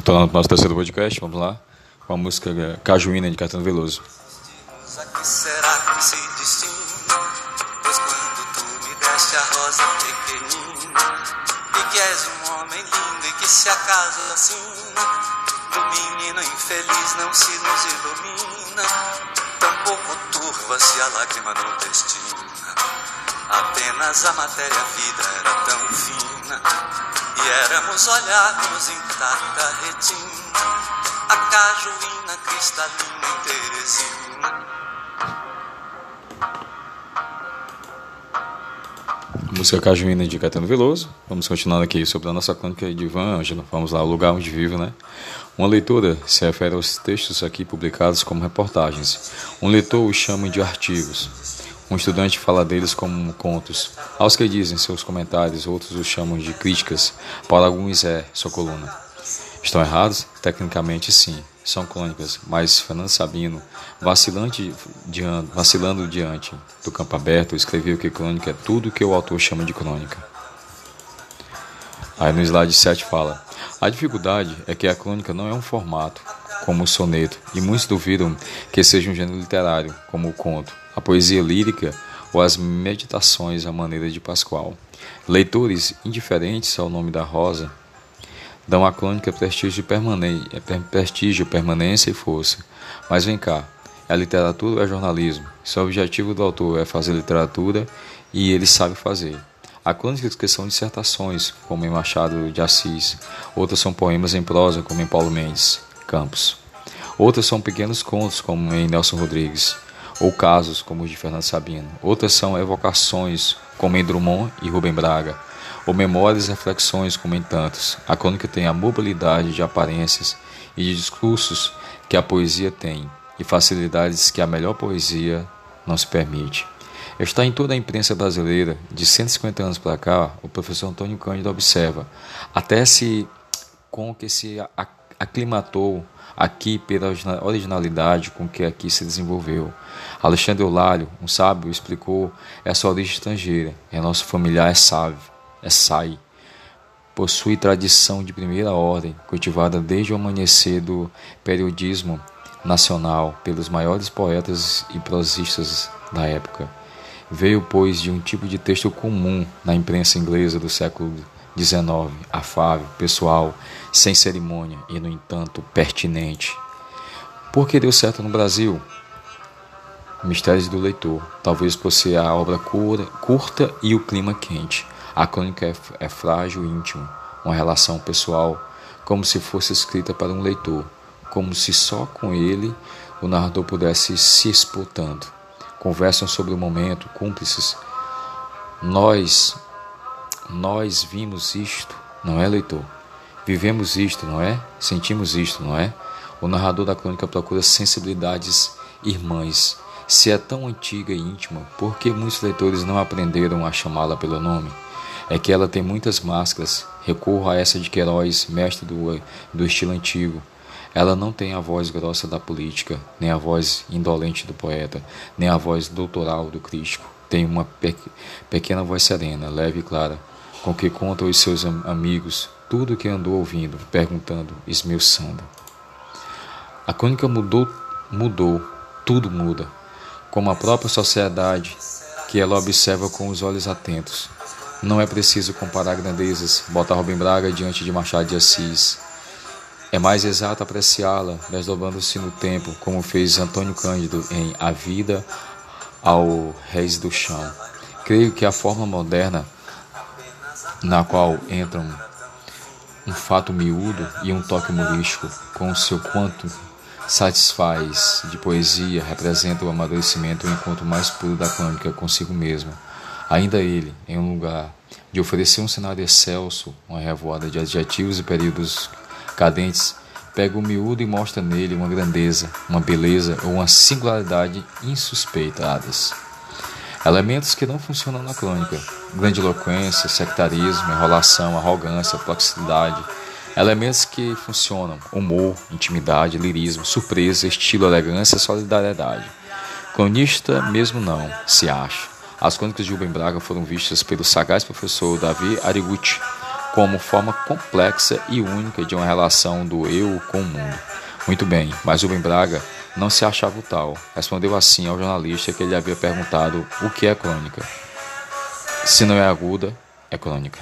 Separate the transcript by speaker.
Speaker 1: Estou no nosso terceiro podcast, vamos lá, com a música Cajuína de Caetano Veloso.
Speaker 2: Será que se destina? Pois quando tu me deste a rosa pequenina, que és um homem lindo e que se acaso do menino infeliz não se nos ilumina, tampouco turva-se a lágrima. Apenas a matéria-vida era tão fina, e éramos olharmos intacta retina, a cajuína cristalina em Teresina.
Speaker 1: Música Cajuína de Caetano Veloso. Vamos continuando aqui sobre a nossa crônica de Ivan Ângelo. Vamos lá, o lugar onde vivo, né? Uma leitora se refere aos textos aqui publicados como reportagens. Um leitor os chama de artigos. Um estudante fala deles como contos. Aos que dizem seus comentários, outros os chamam de críticas. Para alguns é sua coluna. Estão errados? Tecnicamente sim, são crônicas, mas Fernando Sabino, vacilante diante, vacilando diante do campo aberto, escreveu que crônica é tudo que o autor chama de crônica. Aí no slide 7 fala: A dificuldade é que a crônica não é um formato, como o soneto, e muitos duvidam que seja um gênero literário, como o conto, a poesia lírica ou as meditações à maneira de Pascoal. Leitores indiferentes ao nome da Rosa dão à crônica prestígio, permane prestígio, permanência e força. Mas vem cá, é literatura ou é jornalismo? Se o objetivo do autor é fazer literatura e ele sabe fazer. Há crônicas que são dissertações, como em Machado de Assis. Outras são poemas em prosa, como em Paulo Mendes Campos. Outras são pequenos contos, como em Nelson Rodrigues. Ou casos, como os de Fernando Sabino. Outras são evocações, como em Drummond e Rubem Braga ou memórias e reflexões como em tantos. A crônica tem a mobilidade de aparências e de discursos que a poesia tem e facilidades que a melhor poesia não se permite. Está em toda a imprensa brasileira, de 150 anos para cá, o professor Antônio Cândido observa, até se com que se aclimatou aqui pela originalidade com que aqui se desenvolveu. Alexandre Eulário, um sábio, explicou essa origem estrangeira, e nosso familiar é sábio é SAI. Possui tradição de primeira ordem, cultivada desde o amanhecer do periodismo nacional pelos maiores poetas e prosistas da época. Veio, pois, de um tipo de texto comum na imprensa inglesa do século XIX, afável, pessoal, sem cerimônia e, no entanto, pertinente. Por que deu certo no Brasil? Mistérios do leitor, talvez por ser a obra curta e o clima quente. A crônica é, é frágil e íntimo, uma relação pessoal, como se fosse escrita para um leitor, como se só com ele o narrador pudesse se expor tanto. Conversam sobre o momento, cúmplices. Nós, nós vimos isto, não é, leitor? Vivemos isto, não é? Sentimos isto, não é? O narrador da crônica procura sensibilidades irmãs. Se é tão antiga e íntima, por que muitos leitores não aprenderam a chamá-la pelo nome? é que ela tem muitas máscaras. Recorro a essa de Queiroz, mestre do, do estilo antigo. Ela não tem a voz grossa da política, nem a voz indolente do poeta, nem a voz doutoral do crítico. Tem uma pe pequena voz serena, leve e clara, com que conta aos seus am amigos tudo o que andou ouvindo, perguntando, esmiuçando. A crônica mudou, mudou, tudo muda, como a própria sociedade que ela observa com os olhos atentos. Não é preciso comparar grandezas, botar Rubem Braga diante de Machado de Assis. É mais exato apreciá-la, desdobrando-se no tempo, como fez Antônio Cândido em A Vida ao Reis do Chão. Creio que a forma moderna na qual entram um fato miúdo e um toque humorístico, com o seu quanto satisfaz de poesia, representa o amadurecimento e o encontro mais puro da crônica consigo mesmo. Ainda ele, em um lugar de oferecer um cenário excelso, uma revoada de adjetivos e períodos cadentes, pega o miúdo e mostra nele uma grandeza, uma beleza ou uma singularidade insuspeitadas. Elementos que não funcionam na crônica: grandiloquência, sectarismo, enrolação, arrogância, proximidade. Elementos que funcionam: humor, intimidade, lirismo, surpresa, estilo, elegância, solidariedade. Cronista mesmo não, se acha. As crônicas de Rubem Braga foram vistas pelo sagaz professor Davi Ariguchi como forma complexa e única de uma relação do eu com o mundo. Muito bem, mas Rubem Braga não se achava o tal. Respondeu assim ao jornalista que ele havia perguntado o que é crônica. Se não é aguda, é crônica.